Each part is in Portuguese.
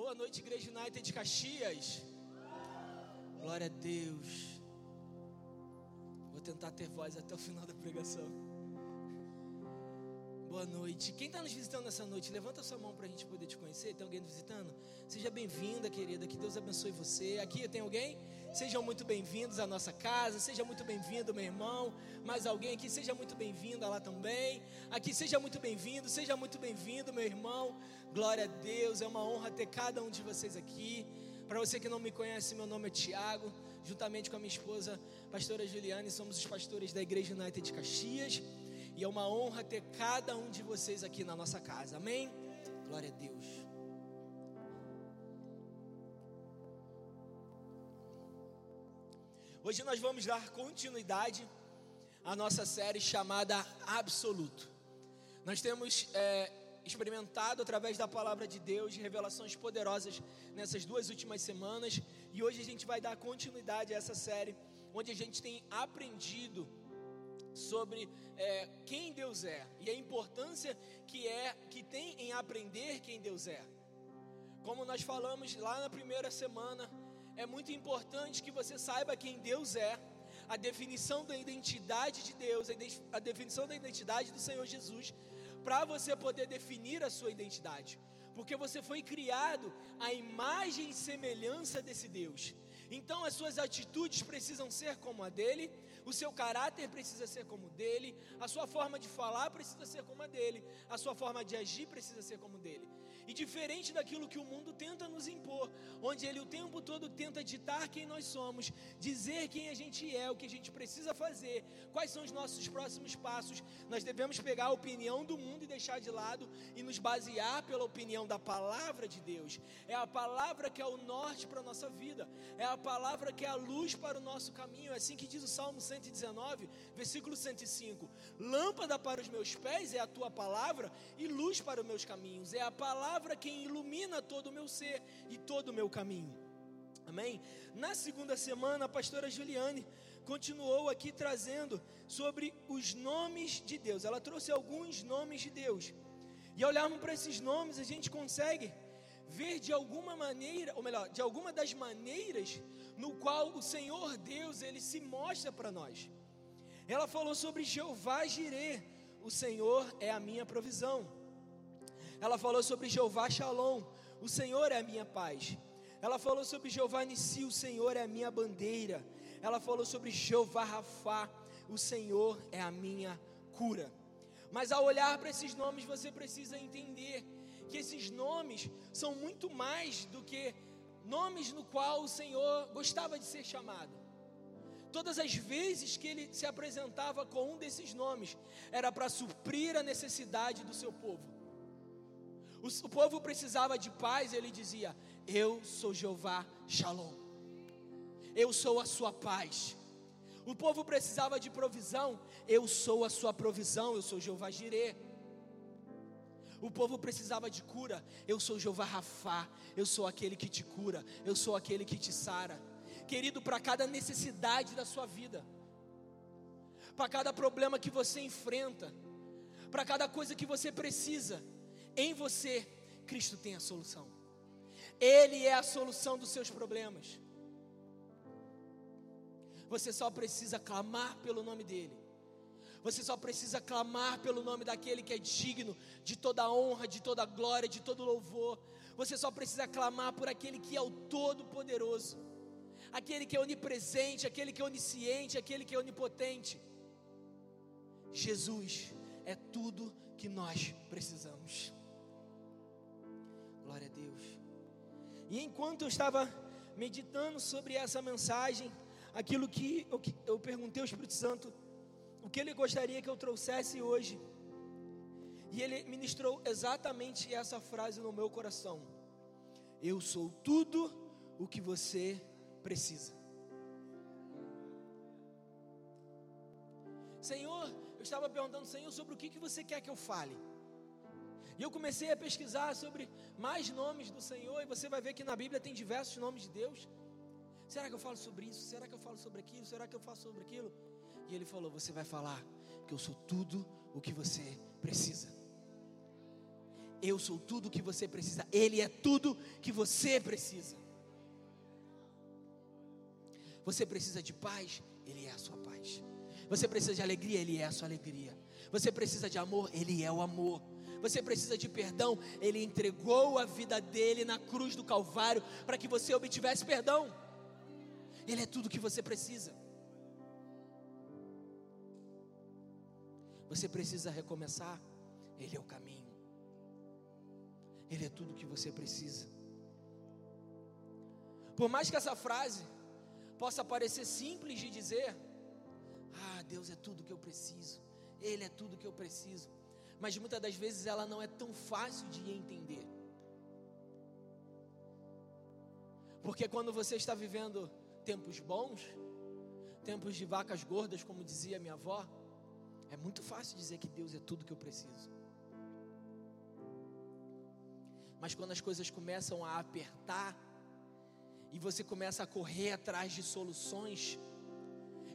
Boa noite, Igreja United de Caxias. Glória a Deus. Vou tentar ter voz até o final da pregação. Boa noite. Quem está nos visitando nessa noite, levanta sua mão para a gente poder te conhecer. Tem alguém nos visitando? Seja bem-vinda, querida. Que Deus abençoe você. Aqui tem alguém? Sejam muito bem-vindos à nossa casa. Seja muito bem-vindo, meu irmão. Mais alguém aqui? Seja muito bem-vinda lá também. Aqui, seja muito bem-vindo. Seja muito bem-vindo, meu irmão. Glória a Deus. É uma honra ter cada um de vocês aqui. Para você que não me conhece, meu nome é Tiago. Juntamente com a minha esposa, pastora Juliane, somos os pastores da Igreja United de Caxias. E é uma honra ter cada um de vocês aqui na nossa casa. Amém? Glória a Deus. Hoje nós vamos dar continuidade à nossa série chamada Absoluto. Nós temos é, experimentado através da palavra de Deus revelações poderosas nessas duas últimas semanas e hoje a gente vai dar continuidade a essa série, onde a gente tem aprendido sobre é, quem Deus é e a importância que é que tem em aprender quem Deus é. Como nós falamos lá na primeira semana, é muito importante que você saiba quem Deus é, a definição da identidade de Deus, a definição da identidade do Senhor Jesus, para você poder definir a sua identidade, porque você foi criado à imagem e semelhança desse Deus. Então as suas atitudes precisam ser como a dele, o seu caráter precisa ser como o dele, a sua forma de falar precisa ser como a dele, a sua forma de agir precisa ser como dele. E diferente daquilo que o mundo tenta nos impor, onde ele o tempo todo tenta ditar quem nós somos, dizer quem a gente é, o que a gente precisa fazer, quais são os nossos próximos passos, nós devemos pegar a opinião do mundo e deixar de lado e nos basear pela opinião da palavra de Deus. É a palavra que é o norte para a nossa vida, é a palavra que é a luz para o nosso caminho. É assim que diz o Salmo 119, versículo 105: Lâmpada para os meus pés é a tua palavra e luz para os meus caminhos. É a palavra palavra quem ilumina todo o meu ser e todo o meu caminho. Amém? Na segunda semana, a pastora Juliane continuou aqui trazendo sobre os nomes de Deus. Ela trouxe alguns nomes de Deus. E olharmos para esses nomes, a gente consegue ver de alguma maneira, ou melhor, de alguma das maneiras no qual o Senhor Deus ele se mostra para nós. Ela falou sobre Jeová Jireh, o Senhor é a minha provisão. Ela falou sobre Jeová Shalom, o Senhor é a minha paz. Ela falou sobre Jeová Nissi, o Senhor é a minha bandeira. Ela falou sobre Jeová Rafá, o Senhor é a minha cura. Mas ao olhar para esses nomes, você precisa entender que esses nomes são muito mais do que nomes no qual o Senhor gostava de ser chamado. Todas as vezes que ele se apresentava com um desses nomes, era para suprir a necessidade do seu povo. O, povo precisava de paz, ele dizia: Eu sou Jeová Shalom. Eu sou a sua paz. O povo precisava de provisão, eu sou a sua provisão, eu sou Jeová Jireh. O povo precisava de cura, eu sou Jeová Rafá, eu sou aquele que te cura, eu sou aquele que te sara. Querido, para cada necessidade da sua vida, para cada problema que você enfrenta, para cada coisa que você precisa, em você, Cristo tem a solução. Ele é a solução dos seus problemas. Você só precisa clamar pelo nome dEle. Você só precisa clamar pelo nome daquele que é digno de toda honra, de toda glória, de todo louvor. Você só precisa clamar por aquele que é o Todo-Poderoso, aquele que é onipresente, aquele que é onisciente, aquele que é onipotente. Jesus é tudo que nós precisamos. Glória a Deus. E enquanto eu estava meditando sobre essa mensagem, aquilo que eu, eu perguntei ao Espírito Santo, o que ele gostaria que eu trouxesse hoje. E ele ministrou exatamente essa frase no meu coração: Eu sou tudo o que você precisa. Senhor, eu estava perguntando, Senhor, sobre o que, que você quer que eu fale. E eu comecei a pesquisar sobre mais nomes do Senhor, e você vai ver que na Bíblia tem diversos nomes de Deus. Será que eu falo sobre isso? Será que eu falo sobre aquilo? Será que eu faço sobre aquilo? E ele falou: Você vai falar que eu sou tudo o que você precisa. Eu sou tudo o que você precisa. Ele é tudo que você precisa. Você precisa de paz, Ele é a sua paz. Você precisa de alegria, Ele é a sua alegria. Você precisa de amor, Ele é o amor. Você precisa de perdão, Ele entregou a vida dele na cruz do Calvário para que você obtivesse perdão. Ele é tudo que você precisa. Você precisa recomeçar, Ele é o caminho. Ele é tudo que você precisa. Por mais que essa frase possa parecer simples de dizer, ah, Deus é tudo que eu preciso, Ele é tudo que eu preciso, mas muitas das vezes ela não é tão fácil de entender. Porque quando você está vivendo tempos bons, tempos de vacas gordas, como dizia minha avó, é muito fácil dizer que Deus é tudo que eu preciso. Mas quando as coisas começam a apertar, e você começa a correr atrás de soluções,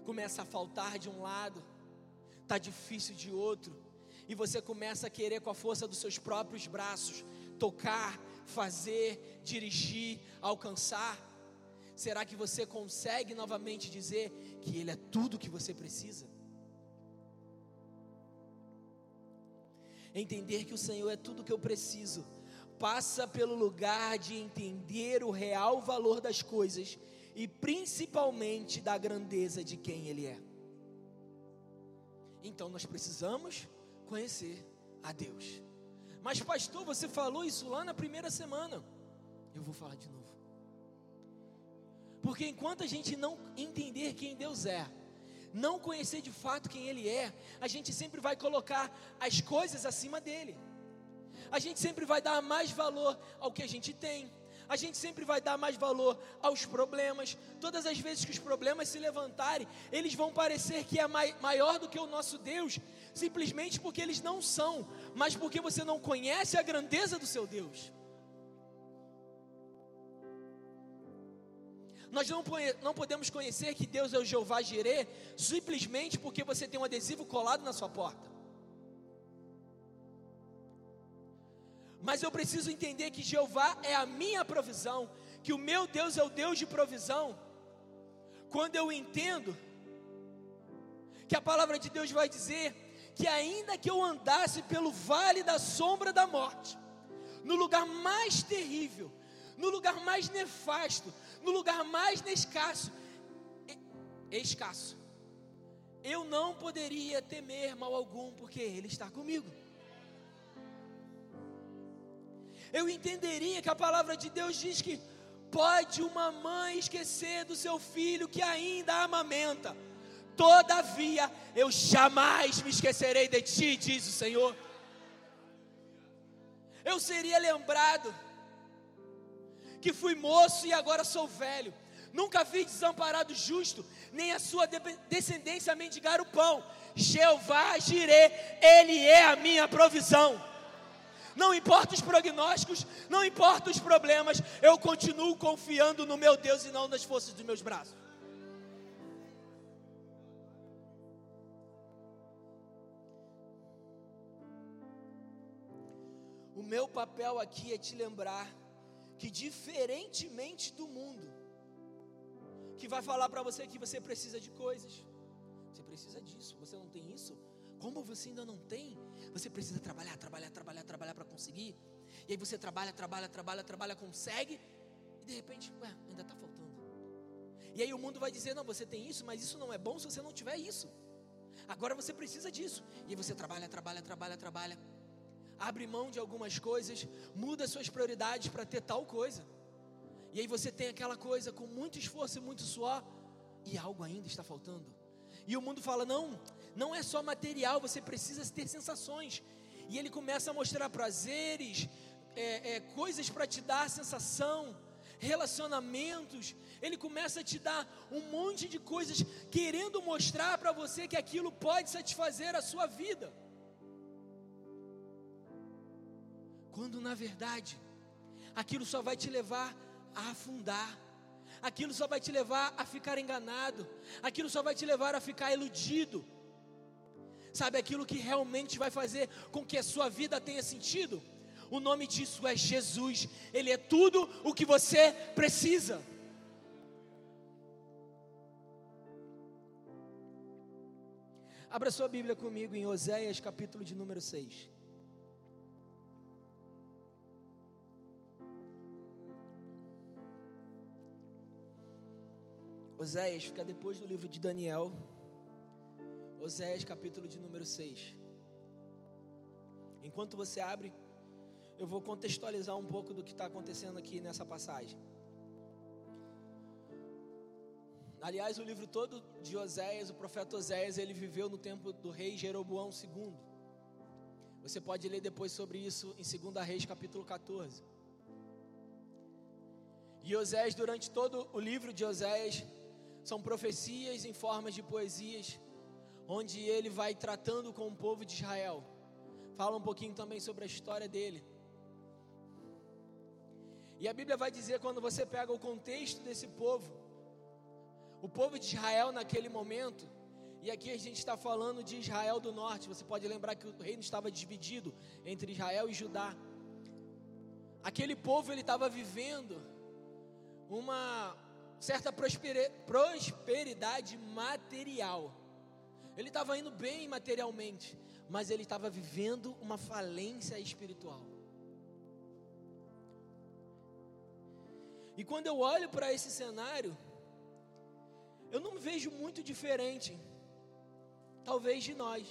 começa a faltar de um lado, tá difícil de outro, e você começa a querer com a força dos seus próprios braços tocar, fazer, dirigir, alcançar. Será que você consegue novamente dizer que Ele é tudo que você precisa? Entender que o Senhor é tudo que eu preciso, passa pelo lugar de entender o real valor das coisas e principalmente da grandeza de quem Ele é. Então nós precisamos conhecer a Deus. Mas, pastor, você falou isso lá na primeira semana. Eu vou falar de novo. Porque enquanto a gente não entender quem Deus é, não conhecer de fato quem Ele é, a gente sempre vai colocar as coisas acima dele. A gente sempre vai dar mais valor ao que a gente tem. A gente sempre vai dar mais valor aos problemas. Todas as vezes que os problemas se levantarem, eles vão parecer que é maior do que o nosso Deus, simplesmente porque eles não são, mas porque você não conhece a grandeza do seu Deus. Nós não, não podemos conhecer que Deus é o Jeová Jireh simplesmente porque você tem um adesivo colado na sua porta. Mas eu preciso entender que Jeová é a minha provisão, que o meu Deus é o Deus de provisão. Quando eu entendo que a palavra de Deus vai dizer que ainda que eu andasse pelo vale da sombra da morte, no lugar mais terrível, no lugar mais nefasto, no lugar mais escasso, escasso, eu não poderia temer mal algum, porque Ele está comigo. Eu entenderia que a palavra de Deus diz que pode uma mãe esquecer do seu filho que ainda amamenta, Todavia, eu jamais me esquecerei de ti, diz o Senhor. Eu seria lembrado que fui moço e agora sou velho. Nunca vi desamparado justo, nem a sua descendência mendigar o pão. Jeová Jirê, Ele é a minha provisão. Não importa os prognósticos, não importa os problemas, eu continuo confiando no meu Deus e não nas forças dos meus braços. Meu papel aqui é te lembrar que, diferentemente do mundo, que vai falar para você que você precisa de coisas, você precisa disso, você não tem isso, como você ainda não tem, você precisa trabalhar, trabalhar, trabalhar, trabalhar para conseguir. E aí você trabalha, trabalha, trabalha, trabalha, consegue, e de repente, ué, ainda está faltando. E aí o mundo vai dizer: não, você tem isso, mas isso não é bom se você não tiver isso. Agora você precisa disso. E aí você trabalha, trabalha, trabalha, trabalha abre mão de algumas coisas, muda suas prioridades para ter tal coisa. E aí você tem aquela coisa com muito esforço e muito suor, e algo ainda está faltando. E o mundo fala: não, não é só material, você precisa ter sensações. E ele começa a mostrar prazeres, é, é, coisas para te dar sensação, relacionamentos. Ele começa a te dar um monte de coisas, querendo mostrar para você que aquilo pode satisfazer a sua vida. Quando na verdade, aquilo só vai te levar a afundar, aquilo só vai te levar a ficar enganado, aquilo só vai te levar a ficar iludido. Sabe aquilo que realmente vai fazer com que a sua vida tenha sentido? O nome disso é Jesus. Ele é tudo o que você precisa. Abra sua Bíblia comigo em Oséias, capítulo de número 6. Oséias fica depois do livro de Daniel. Oséias, capítulo de número 6. Enquanto você abre, eu vou contextualizar um pouco do que está acontecendo aqui nessa passagem. Aliás, o livro todo de Oséias, o profeta Oséias, ele viveu no tempo do rei Jeroboão II. Você pode ler depois sobre isso em 2 Reis, capítulo 14. E Oséias, durante todo o livro de Oséias, são profecias em formas de poesias, onde ele vai tratando com o povo de Israel. Fala um pouquinho também sobre a história dele. E a Bíblia vai dizer, quando você pega o contexto desse povo, o povo de Israel naquele momento, e aqui a gente está falando de Israel do norte, você pode lembrar que o reino estava dividido entre Israel e Judá. Aquele povo ele estava vivendo uma certa prosperidade material. Ele estava indo bem materialmente, mas ele estava vivendo uma falência espiritual. E quando eu olho para esse cenário, eu não me vejo muito diferente, talvez de nós,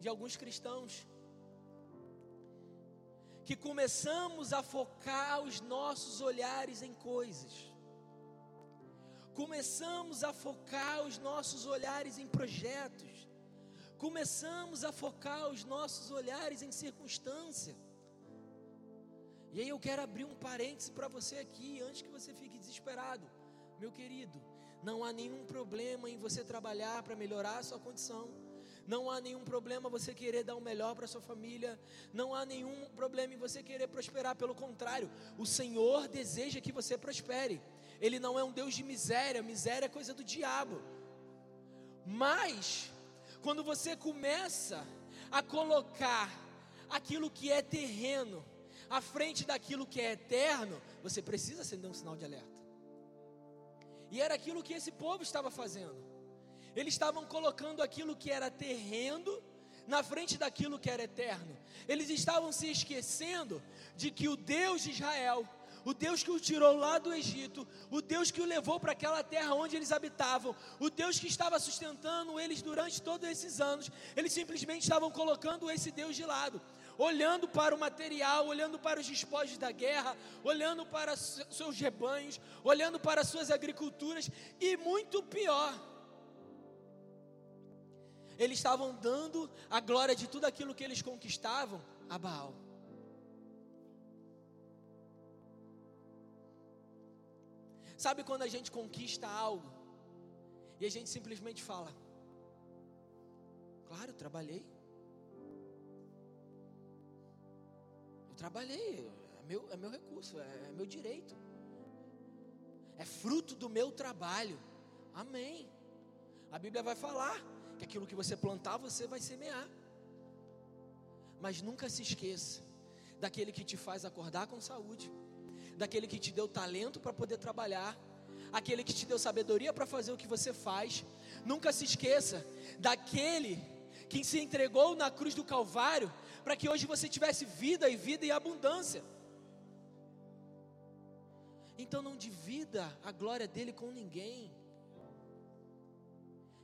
de alguns cristãos, que começamos a focar os nossos olhares em coisas, começamos a focar os nossos olhares em projetos, começamos a focar os nossos olhares em circunstância. E aí eu quero abrir um parêntese para você aqui, antes que você fique desesperado. Meu querido, não há nenhum problema em você trabalhar para melhorar a sua condição. Não há nenhum problema você querer dar o melhor para sua família. Não há nenhum problema em você querer prosperar. Pelo contrário, o Senhor deseja que você prospere. Ele não é um Deus de miséria. Miséria é coisa do diabo. Mas, quando você começa a colocar aquilo que é terreno, à frente daquilo que é eterno, você precisa acender um sinal de alerta. E era aquilo que esse povo estava fazendo. Eles estavam colocando aquilo que era terreno na frente daquilo que era eterno. Eles estavam se esquecendo de que o Deus de Israel, o Deus que o tirou lá do Egito, o Deus que o levou para aquela terra onde eles habitavam, o Deus que estava sustentando eles durante todos esses anos, eles simplesmente estavam colocando esse Deus de lado olhando para o material, olhando para os despojos da guerra, olhando para seus rebanhos, olhando para suas agriculturas e muito pior, eles estavam dando a glória de tudo aquilo que eles conquistavam a Baal. Sabe quando a gente conquista algo e a gente simplesmente fala: Claro, eu trabalhei. Eu trabalhei, é meu, é meu recurso, é, é meu direito. É fruto do meu trabalho. Amém. A Bíblia vai falar que aquilo que você plantar, você vai semear. Mas nunca se esqueça daquele que te faz acordar com saúde, daquele que te deu talento para poder trabalhar, aquele que te deu sabedoria para fazer o que você faz. Nunca se esqueça daquele que se entregou na cruz do Calvário para que hoje você tivesse vida e vida e abundância. Então não divida a glória dele com ninguém.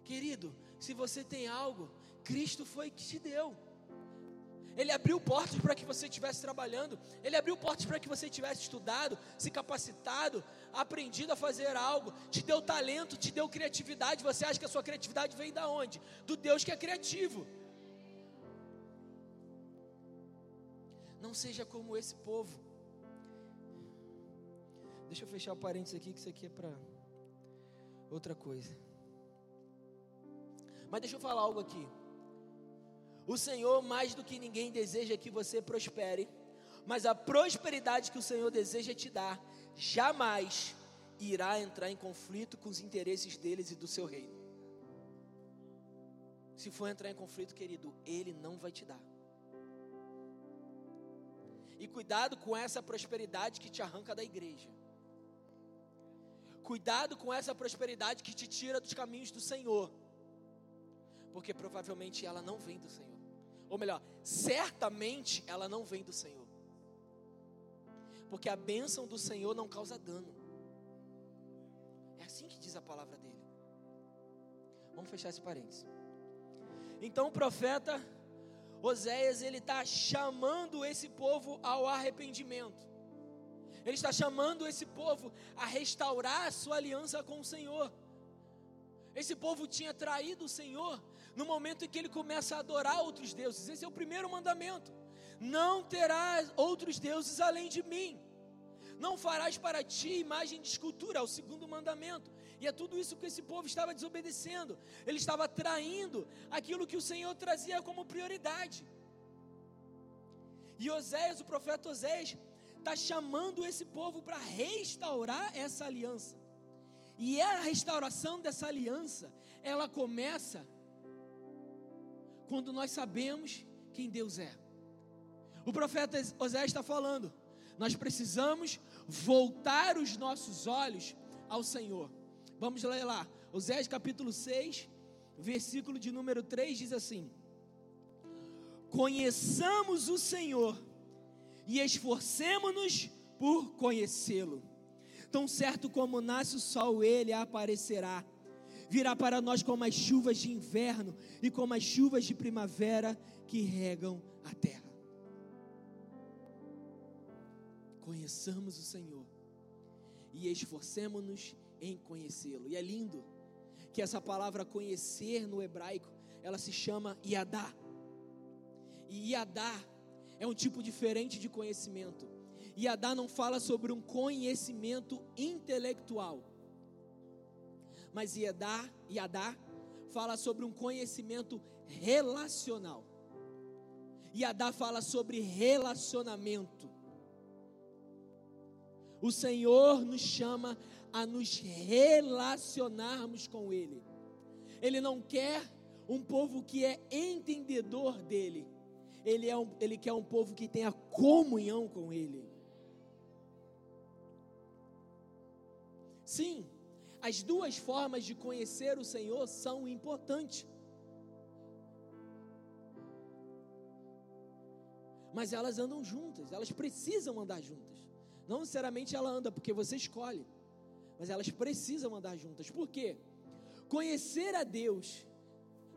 Querido, se você tem algo, Cristo foi que te deu. Ele abriu portas para que você estivesse trabalhando, Ele abriu portas para que você tivesse estudado, se capacitado, aprendido a fazer algo, te deu talento, te deu criatividade. Você acha que a sua criatividade vem da onde? Do Deus que é criativo. Não seja como esse povo. Deixa eu fechar o parênteses aqui, que isso aqui é para outra coisa. Mas deixa eu falar algo aqui. O Senhor, mais do que ninguém, deseja que você prospere, mas a prosperidade que o Senhor deseja te dar, jamais irá entrar em conflito com os interesses deles e do seu reino. Se for entrar em conflito, querido, Ele não vai te dar. E cuidado com essa prosperidade que te arranca da igreja. Cuidado com essa prosperidade que te tira dos caminhos do Senhor. Porque provavelmente ela não vem do Senhor. Ou melhor, certamente ela não vem do Senhor. Porque a bênção do Senhor não causa dano. É assim que diz a palavra dele. Vamos fechar esse parênteses. Então o profeta Oséias ele está chamando esse povo ao arrependimento. Ele está chamando esse povo a restaurar a sua aliança com o Senhor. Esse povo tinha traído o Senhor no momento em que ele começa a adorar outros deuses. Esse é o primeiro mandamento. Não terás outros deuses além de mim. Não farás para ti imagem de escultura, é o segundo mandamento. E é tudo isso que esse povo estava desobedecendo. Ele estava traindo aquilo que o Senhor trazia como prioridade. E Oséias, o profeta Oséias, está chamando esse povo para restaurar essa aliança. E a restauração dessa aliança, ela começa quando nós sabemos quem Deus é. O profeta Oséias está falando: nós precisamos voltar os nossos olhos ao Senhor. Vamos ler lá. Oséias capítulo 6, versículo de número 3 diz assim: Conheçamos o Senhor e esforcemos-nos por conhecê-lo. Tão certo como nasce o sol, ele aparecerá. Virá para nós como as chuvas de inverno e como as chuvas de primavera que regam a terra. Conheçamos o Senhor e esforcemos-nos em conhecê-lo. E é lindo que essa palavra conhecer no hebraico, ela se chama Iadá. E Iadá é um tipo diferente de conhecimento. Iadá não fala sobre um conhecimento intelectual. Mas Iadá, Iadá fala sobre um conhecimento relacional. Iadá fala sobre relacionamento. O Senhor nos chama a nos relacionarmos com Ele. Ele não quer um povo que é entendedor dele. Ele, é um, ele quer um povo que tenha comunhão com Ele. Sim, as duas formas de conhecer o Senhor são importantes. Mas elas andam juntas, elas precisam andar juntas. Não necessariamente ela anda porque você escolhe, mas elas precisam andar juntas. Por quê? Conhecer a Deus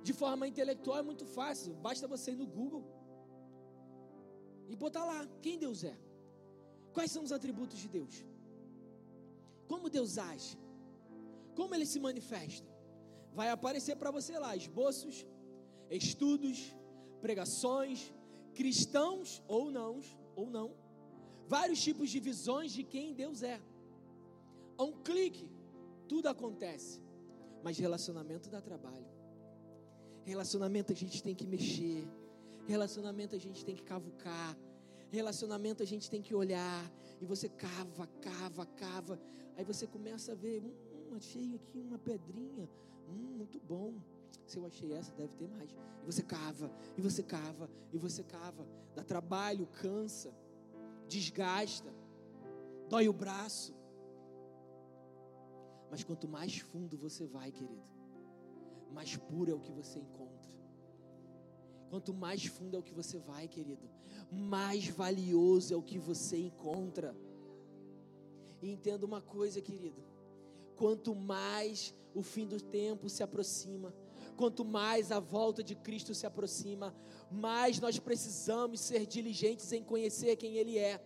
de forma intelectual é muito fácil. Basta você ir no Google e botar lá quem Deus é. Quais são os atributos de Deus? Como Deus age? Como ele se manifesta? Vai aparecer para você lá esboços, estudos, pregações, cristãos ou não, ou não, vários tipos de visões de quem Deus é. A um clique, tudo acontece. Mas relacionamento dá trabalho. Relacionamento a gente tem que mexer. Relacionamento a gente tem que cavucar. Relacionamento a gente tem que olhar. E você cava, cava, cava. Aí você começa a ver, hum, achei aqui uma pedrinha. Hum, muito bom. Se eu achei essa, deve ter mais. E você cava, e você cava, e você cava. Dá trabalho, cansa desgasta, dói o braço. Mas quanto mais fundo você vai, querido, mais puro é o que você encontra. Quanto mais fundo é o que você vai, querido, mais valioso é o que você encontra. E entenda uma coisa, querido: quanto mais o fim do tempo se aproxima, quanto mais a volta de Cristo se aproxima, mais nós precisamos ser diligentes em conhecer quem Ele é,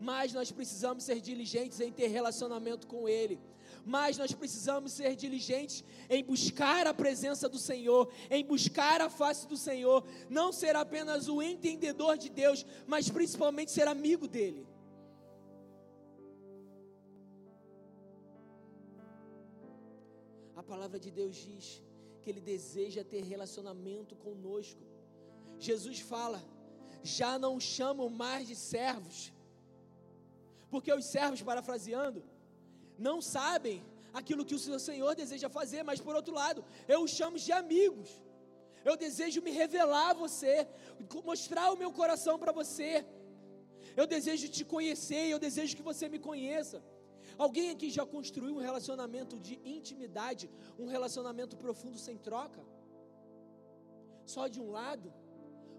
mais nós precisamos ser diligentes em ter relacionamento com Ele, mais nós precisamos ser diligentes em buscar a presença do Senhor, em buscar a face do Senhor, não ser apenas o entendedor de Deus, mas principalmente ser amigo dEle. Palavra de Deus diz que Ele deseja ter relacionamento conosco. Jesus fala: já não chamo mais de servos, porque os servos, parafraseando, não sabem aquilo que o seu Senhor deseja fazer, mas por outro lado, eu os chamo de amigos. Eu desejo me revelar a você, mostrar o meu coração para você. Eu desejo te conhecer, eu desejo que você me conheça. Alguém aqui já construiu um relacionamento de intimidade, um relacionamento profundo sem troca? Só de um lado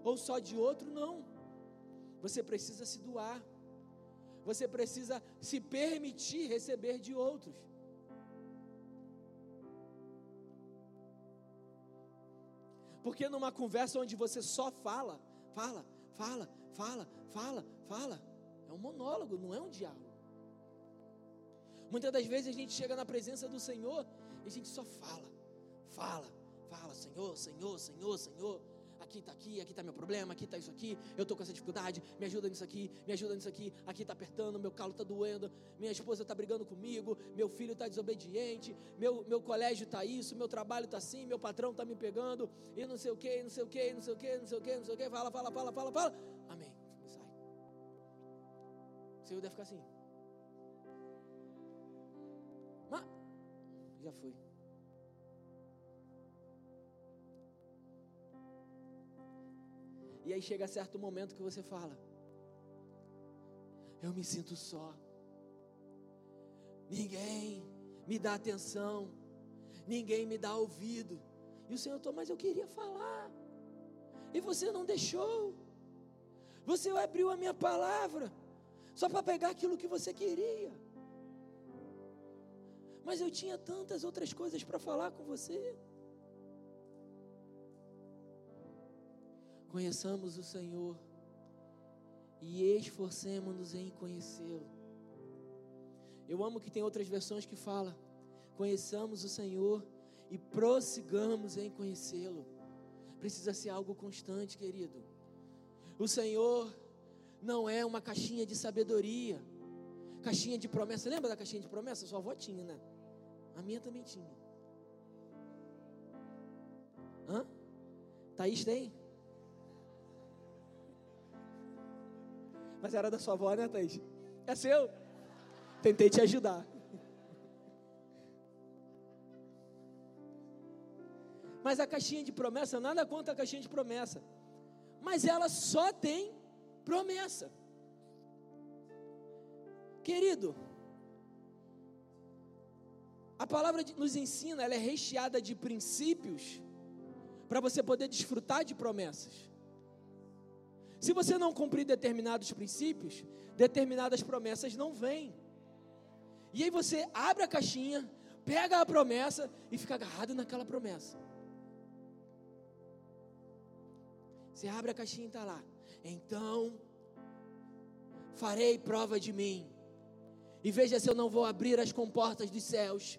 ou só de outro? Não. Você precisa se doar. Você precisa se permitir receber de outros. Porque numa conversa onde você só fala, fala, fala, fala, fala, fala, é um monólogo, não é um diálogo. Muitas das vezes a gente chega na presença do Senhor e a gente só fala, fala, fala, Senhor, Senhor, Senhor, Senhor aqui está aqui, aqui está meu problema, aqui está isso aqui, eu estou com essa dificuldade, me ajuda nisso aqui, me ajuda nisso aqui, aqui está apertando, meu calo está doendo, minha esposa está brigando comigo, meu filho está desobediente, meu, meu colégio está isso, meu trabalho está assim, meu patrão está me pegando, e não sei o que, não sei o que, não sei o que, não sei o que, não sei o que, fala, fala, fala, fala, fala, amém, sai. O Senhor deve ficar assim. Já foi. E aí chega certo momento que você fala: Eu me sinto só. Ninguém me dá atenção. Ninguém me dá ouvido. E o Senhor, mas eu queria falar. E você não deixou. Você abriu a minha palavra só para pegar aquilo que você queria. Mas eu tinha tantas outras coisas para falar com você. Conheçamos o Senhor e esforcemos-nos em conhecê-lo. Eu amo que tem outras versões que fala: conheçamos o Senhor e prossigamos em conhecê-lo. Precisa ser algo constante, querido. O Senhor não é uma caixinha de sabedoria, caixinha de promessa. Lembra da caixinha de promessa? Sua avó tinha, né? A minha também tinha. Hã? Thaís tem? Mas era da sua avó, né, Thaís? É seu. Tentei te ajudar. Mas a caixinha de promessa, nada contra a caixinha de promessa. Mas ela só tem promessa. Querido, a palavra nos ensina, ela é recheada de princípios para você poder desfrutar de promessas. Se você não cumprir determinados princípios, determinadas promessas não vêm. E aí você abre a caixinha, pega a promessa e fica agarrado naquela promessa. Você abre a caixinha e está lá. Então, farei prova de mim. E veja se eu não vou abrir as comportas dos céus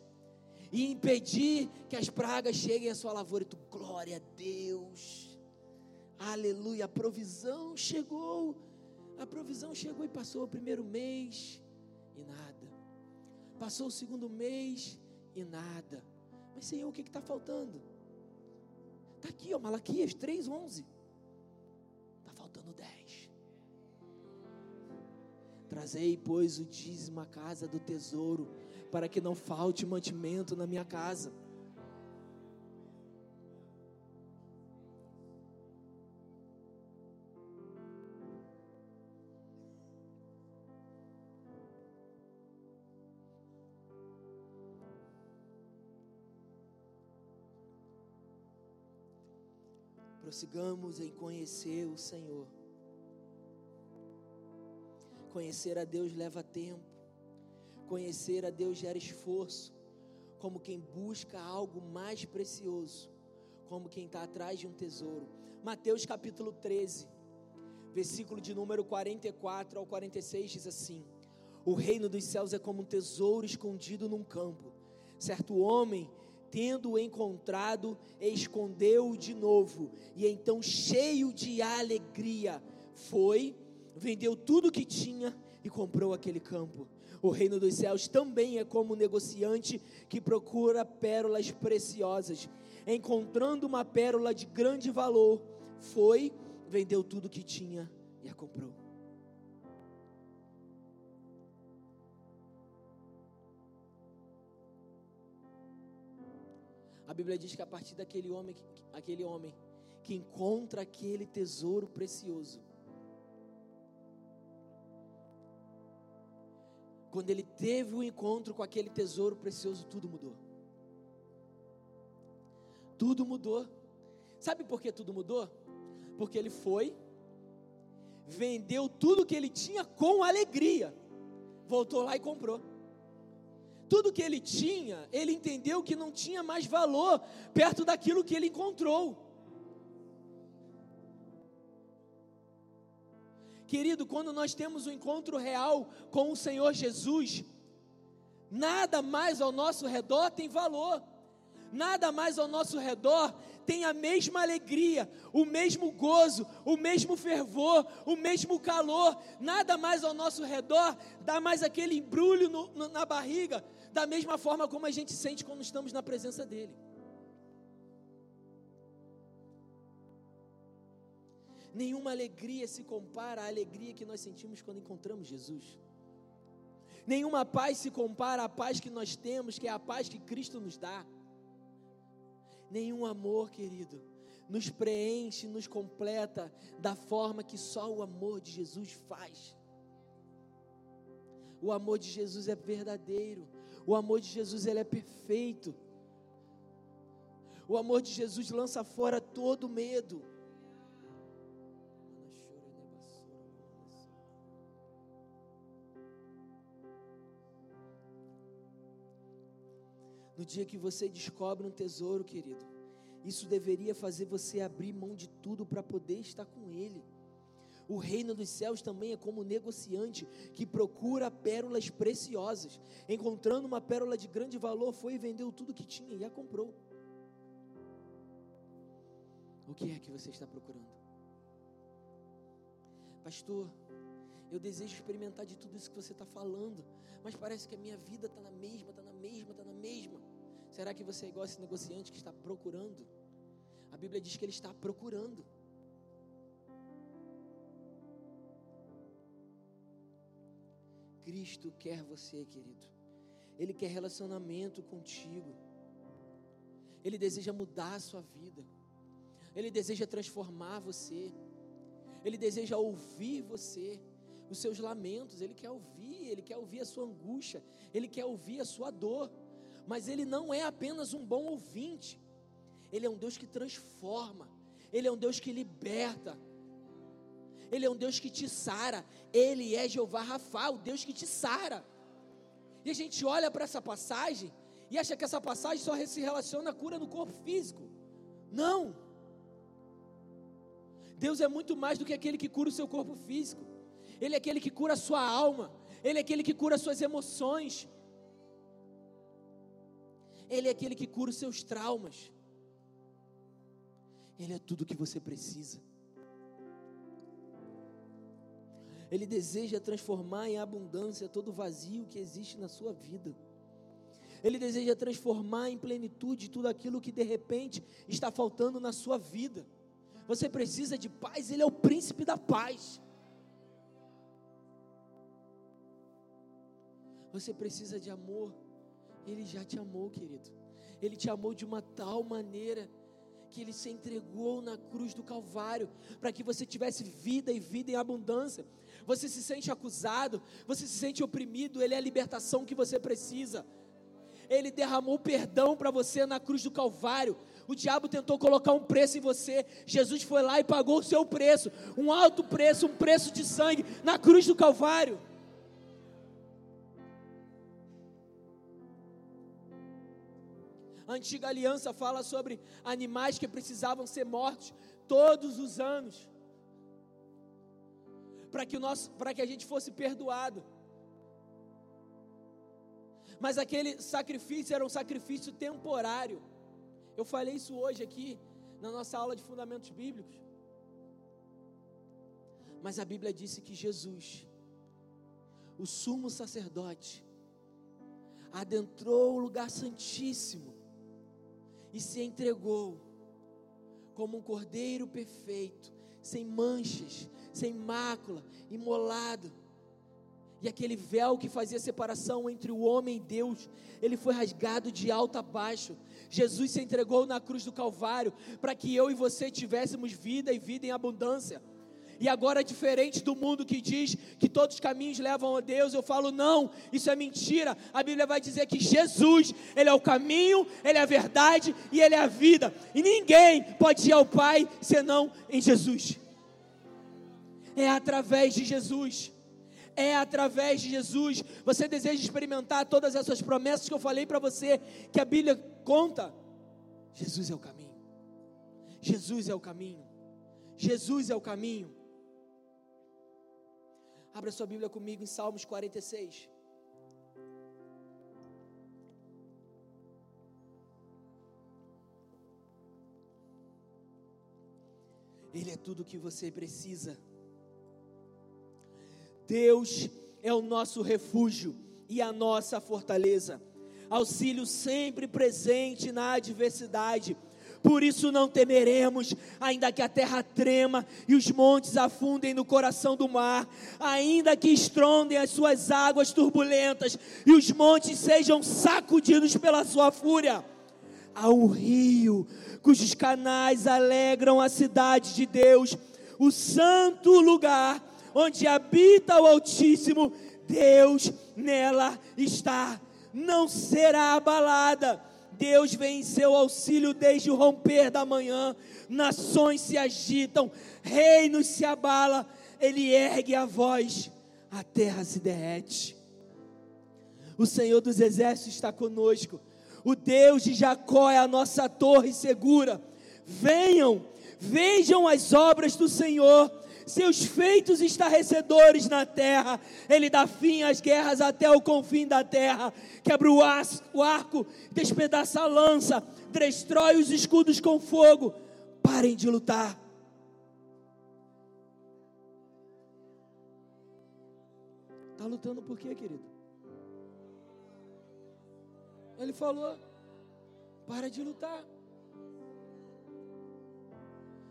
e impedir que as pragas cheguem à sua lavoura. E tu, glória a Deus. Aleluia, a provisão chegou. A provisão chegou e passou o primeiro mês e nada. Passou o segundo mês e nada. Mas Senhor, o que está faltando? Está aqui, ó, Malaquias 3,11. Está faltando 10. Trazei, pois, o dízimo à casa do tesouro, para que não falte mantimento na minha casa. prossigamos em conhecer o Senhor. Conhecer a Deus leva tempo, conhecer a Deus gera esforço, como quem busca algo mais precioso, como quem está atrás de um tesouro. Mateus capítulo 13, versículo de número 44 ao 46 diz assim: O reino dos céus é como um tesouro escondido num campo. Certo homem tendo-o encontrado, escondeu-o de novo, e então, cheio de alegria, foi, vendeu tudo o que tinha e comprou aquele campo. O reino dos céus também é como um negociante que procura pérolas preciosas. Encontrando uma pérola de grande valor, foi, vendeu tudo que tinha e a comprou. A Bíblia diz que a partir daquele homem, aquele homem que encontra aquele tesouro precioso, quando ele teve o um encontro com aquele tesouro precioso, tudo mudou. Tudo mudou. Sabe por que tudo mudou? Porque ele foi, vendeu tudo que ele tinha com alegria, voltou lá e comprou. Tudo que ele tinha, ele entendeu que não tinha mais valor perto daquilo que ele encontrou. Querido, quando nós temos um encontro real com o Senhor Jesus, nada mais ao nosso redor tem valor, nada mais ao nosso redor tem a mesma alegria, o mesmo gozo, o mesmo fervor, o mesmo calor, nada mais ao nosso redor dá mais aquele embrulho no, no, na barriga, da mesma forma como a gente sente quando estamos na presença dEle. Nenhuma alegria se compara à alegria que nós sentimos quando encontramos Jesus. Nenhuma paz se compara à paz que nós temos, que é a paz que Cristo nos dá. Nenhum amor, querido, nos preenche, nos completa da forma que só o amor de Jesus faz. O amor de Jesus é verdadeiro. O amor de Jesus ele é perfeito. O amor de Jesus lança fora todo medo. No dia que você descobre um tesouro, querido, isso deveria fazer você abrir mão de tudo para poder estar com Ele. O reino dos céus também é como um negociante que procura pérolas preciosas. Encontrando uma pérola de grande valor, foi e vendeu tudo que tinha e a comprou. O que é que você está procurando? Pastor, eu desejo experimentar de tudo isso que você está falando, mas parece que a minha vida está na mesma, está na mesma, está na mesma. Será que você é igual esse negociante que está procurando? A Bíblia diz que ele está procurando. Cristo quer você, querido. Ele quer relacionamento contigo. Ele deseja mudar a sua vida. Ele deseja transformar você. Ele deseja ouvir você, os seus lamentos. Ele quer ouvir, ele quer ouvir a sua angústia. Ele quer ouvir a sua dor mas Ele não é apenas um bom ouvinte, Ele é um Deus que transforma, Ele é um Deus que liberta, Ele é um Deus que te sara, Ele é Jeová Rafa, o Deus que te sara. E a gente olha para essa passagem e acha que essa passagem só se relaciona à cura do corpo físico. Não. Deus é muito mais do que aquele que cura o seu corpo físico. Ele é aquele que cura a sua alma. Ele é aquele que cura as suas emoções. Ele é aquele que cura os seus traumas. Ele é tudo o que você precisa. Ele deseja transformar em abundância todo o vazio que existe na sua vida. Ele deseja transformar em plenitude tudo aquilo que de repente está faltando na sua vida. Você precisa de paz, Ele é o príncipe da paz. Você precisa de amor, ele já te amou, querido. Ele te amou de uma tal maneira que ele se entregou na cruz do Calvário para que você tivesse vida e vida em abundância. Você se sente acusado, você se sente oprimido, ele é a libertação que você precisa. Ele derramou perdão para você na cruz do Calvário. O diabo tentou colocar um preço em você. Jesus foi lá e pagou o seu preço, um alto preço, um preço de sangue na cruz do Calvário. A antiga aliança fala sobre animais que precisavam ser mortos todos os anos para que, o nosso, para que a gente fosse perdoado. Mas aquele sacrifício era um sacrifício temporário. Eu falei isso hoje aqui na nossa aula de fundamentos bíblicos. Mas a Bíblia disse que Jesus, o sumo sacerdote, adentrou o lugar santíssimo e se entregou como um cordeiro perfeito, sem manchas, sem mácula, imolado. E aquele véu que fazia separação entre o homem e Deus, ele foi rasgado de alto a baixo. Jesus se entregou na cruz do Calvário para que eu e você tivéssemos vida e vida em abundância. E agora, diferente do mundo que diz que todos os caminhos levam a Deus, eu falo, não, isso é mentira. A Bíblia vai dizer que Jesus, Ele é o caminho, Ele é a verdade e Ele é a vida. E ninguém pode ir ao Pai senão em Jesus. É através de Jesus. É através de Jesus. Você deseja experimentar todas essas promessas que eu falei para você, que a Bíblia conta? Jesus é o caminho. Jesus é o caminho. Jesus é o caminho. Abra sua Bíblia comigo em Salmos 46. Ele é tudo o que você precisa. Deus é o nosso refúgio e a nossa fortaleza, auxílio sempre presente na adversidade por isso não temeremos, ainda que a terra trema e os montes afundem no coração do mar, ainda que estrondem as suas águas turbulentas e os montes sejam sacudidos pela sua fúria. Há um rio cujos canais alegram a cidade de Deus, o santo lugar onde habita o Altíssimo. Deus nela está, não será abalada Deus vem em seu auxílio desde o romper da manhã, nações se agitam, reinos se abala, ele ergue a voz, a terra se derrete. O Senhor dos exércitos está conosco, o Deus de Jacó é a nossa torre segura. Venham, vejam as obras do Senhor seus feitos estarrecedores na terra. Ele dá fim às guerras até o confim da terra. Quebra o, o arco, despedaça a lança, destrói os escudos com fogo. Parem de lutar. Está lutando por quê, querido? Ele falou: para de lutar.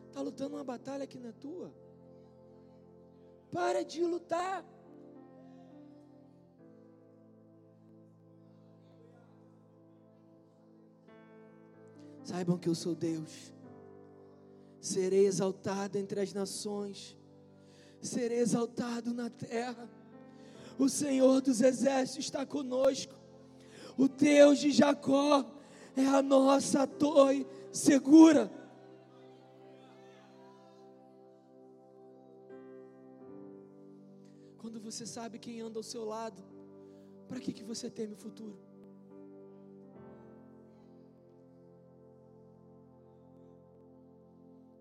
Está lutando uma batalha que não é tua. Para de lutar. Saibam que eu sou Deus. Serei exaltado entre as nações. Serei exaltado na terra. O Senhor dos exércitos está conosco. O Deus de Jacó é a nossa torre segura. Quando você sabe quem anda ao seu lado, para que, que você teme o futuro?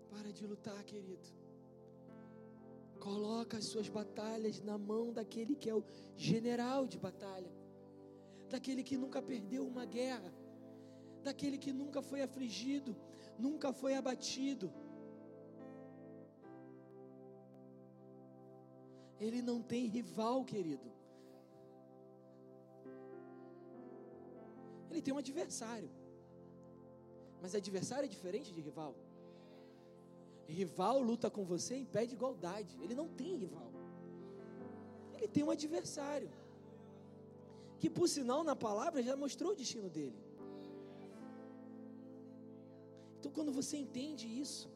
Para de lutar, querido. Coloca as suas batalhas na mão daquele que é o general de batalha, daquele que nunca perdeu uma guerra, daquele que nunca foi afligido, nunca foi abatido. Ele não tem rival, querido. Ele tem um adversário. Mas adversário é diferente de rival. Rival luta com você em pé de igualdade. Ele não tem rival. Ele tem um adversário. Que por sinal na palavra já mostrou o destino dele. Então quando você entende isso,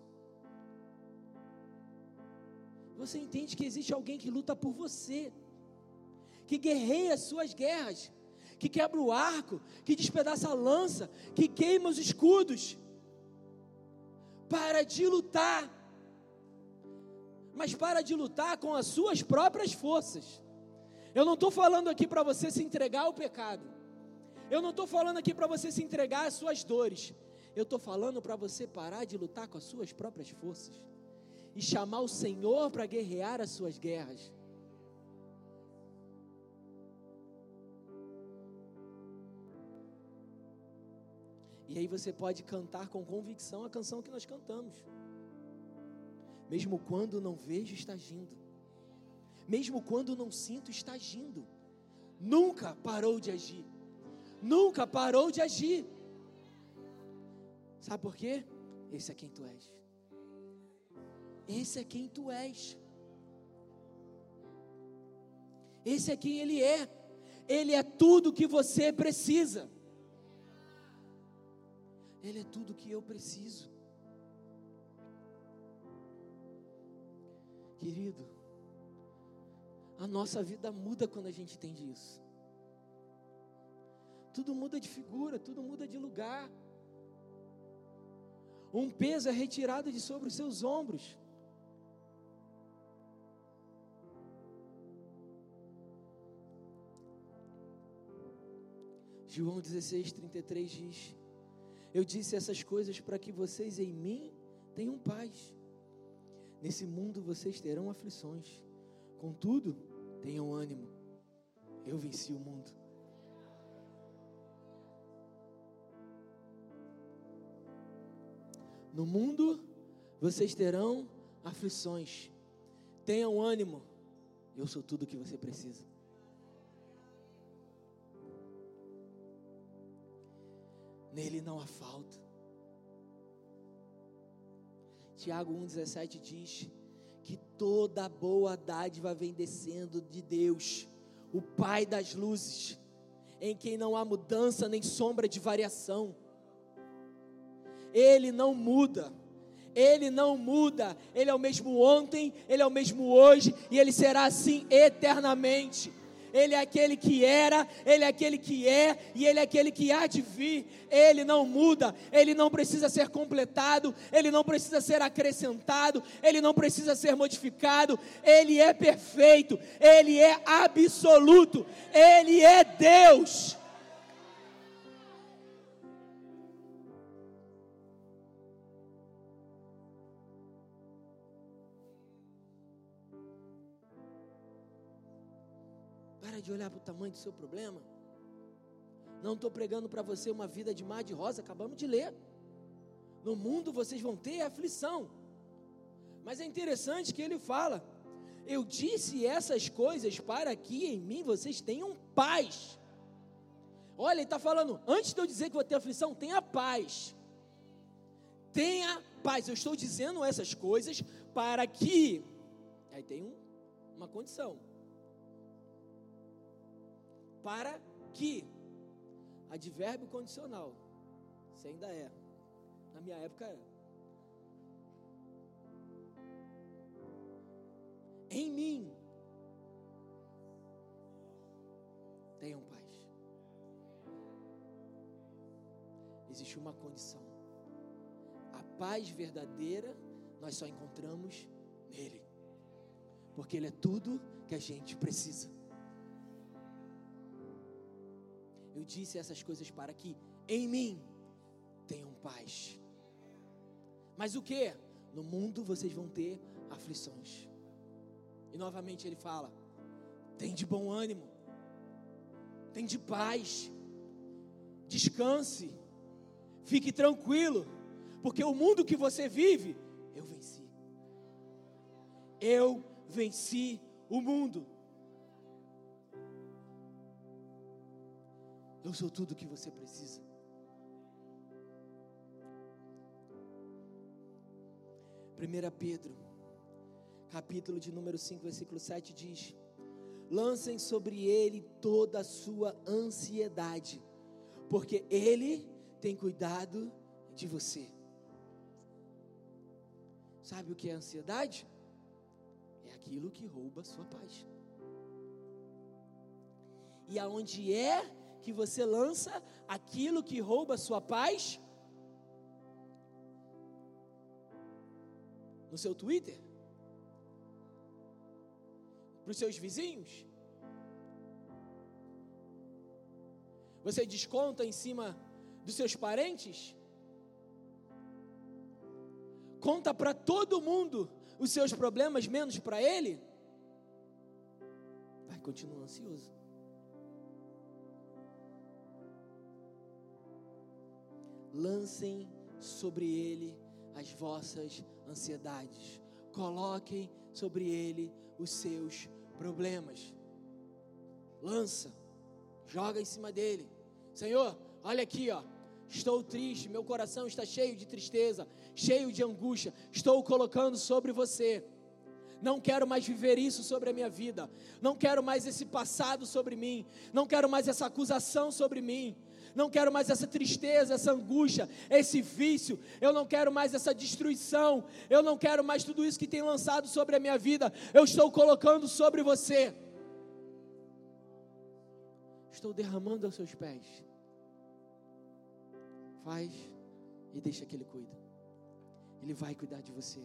você entende que existe alguém que luta por você, que guerreia as suas guerras, que quebra o arco, que despedaça a lança, que queima os escudos. Para de lutar, mas para de lutar com as suas próprias forças. Eu não estou falando aqui para você se entregar ao pecado. Eu não estou falando aqui para você se entregar às suas dores. Eu estou falando para você parar de lutar com as suas próprias forças e chamar o Senhor para guerrear as suas guerras. E aí você pode cantar com convicção a canção que nós cantamos. Mesmo quando não vejo, está agindo. Mesmo quando não sinto, está agindo. Nunca parou de agir. Nunca parou de agir. Sabe por quê? Esse é quem tu és. Esse é quem tu és. Esse é quem Ele é. Ele é tudo que você precisa. Ele é tudo que eu preciso. Querido, a nossa vida muda quando a gente entende isso. Tudo muda de figura, tudo muda de lugar. Um peso é retirado de sobre os seus ombros. João 16, 33 diz: Eu disse essas coisas para que vocês em mim tenham paz. Nesse mundo vocês terão aflições, contudo, tenham ânimo. Eu venci o mundo. No mundo vocês terão aflições. Tenham ânimo. Eu sou tudo o que você precisa. Nele não há falta. Tiago 1,17 diz que toda boa dádiva vem descendo de Deus, o Pai das luzes, em quem não há mudança nem sombra de variação. Ele não muda. Ele não muda, Ele é o mesmo ontem, Ele é o mesmo hoje e Ele será assim eternamente. Ele é aquele que era, Ele é aquele que é e Ele é aquele que há de vir. Ele não muda, Ele não precisa ser completado, Ele não precisa ser acrescentado, Ele não precisa ser modificado. Ele é perfeito, Ele é absoluto, Ele é Deus. De olhar para o tamanho do seu problema. Não estou pregando para você uma vida de mar de rosa, acabamos de ler. No mundo vocês vão ter aflição. Mas é interessante que ele fala: Eu disse essas coisas para que em mim vocês tenham paz. Olha, ele está falando, antes de eu dizer que vou ter aflição, tenha paz. Tenha paz. Eu estou dizendo essas coisas para que. Aí tem um, uma condição para que. Advérbio condicional. Isso ainda é. Na minha época é. Em mim. Tenham paz. Existe uma condição. A paz verdadeira nós só encontramos nele. Porque ele é tudo que a gente precisa. Eu disse essas coisas para que em mim tenham paz. Mas o que? No mundo vocês vão ter aflições. E novamente ele fala: tem de bom ânimo, tem de paz, descanse, fique tranquilo, porque o mundo que você vive, eu venci. Eu venci o mundo. Eu sou tudo o que você precisa. Primeira Pedro, capítulo de número 5, versículo 7 diz: Lancem sobre ele toda a sua ansiedade, porque ele tem cuidado de você. Sabe o que é ansiedade? É aquilo que rouba a sua paz. E aonde é que você lança aquilo que rouba a sua paz? No seu Twitter? Para os seus vizinhos? Você desconta em cima dos seus parentes? Conta para todo mundo os seus problemas, menos para ele? Vai continuar ansioso. Lancem sobre ele as vossas ansiedades, coloquem sobre ele os seus problemas. Lança, joga em cima dele. Senhor, olha aqui, ó. Estou triste, meu coração está cheio de tristeza, cheio de angústia. Estou colocando sobre você. Não quero mais viver isso sobre a minha vida. Não quero mais esse passado sobre mim. Não quero mais essa acusação sobre mim. Não quero mais essa tristeza, essa angústia, esse vício. Eu não quero mais essa destruição. Eu não quero mais tudo isso que tem lançado sobre a minha vida. Eu estou colocando sobre você. Estou derramando aos seus pés. Faz e deixa que Ele cuida. Ele vai cuidar de você.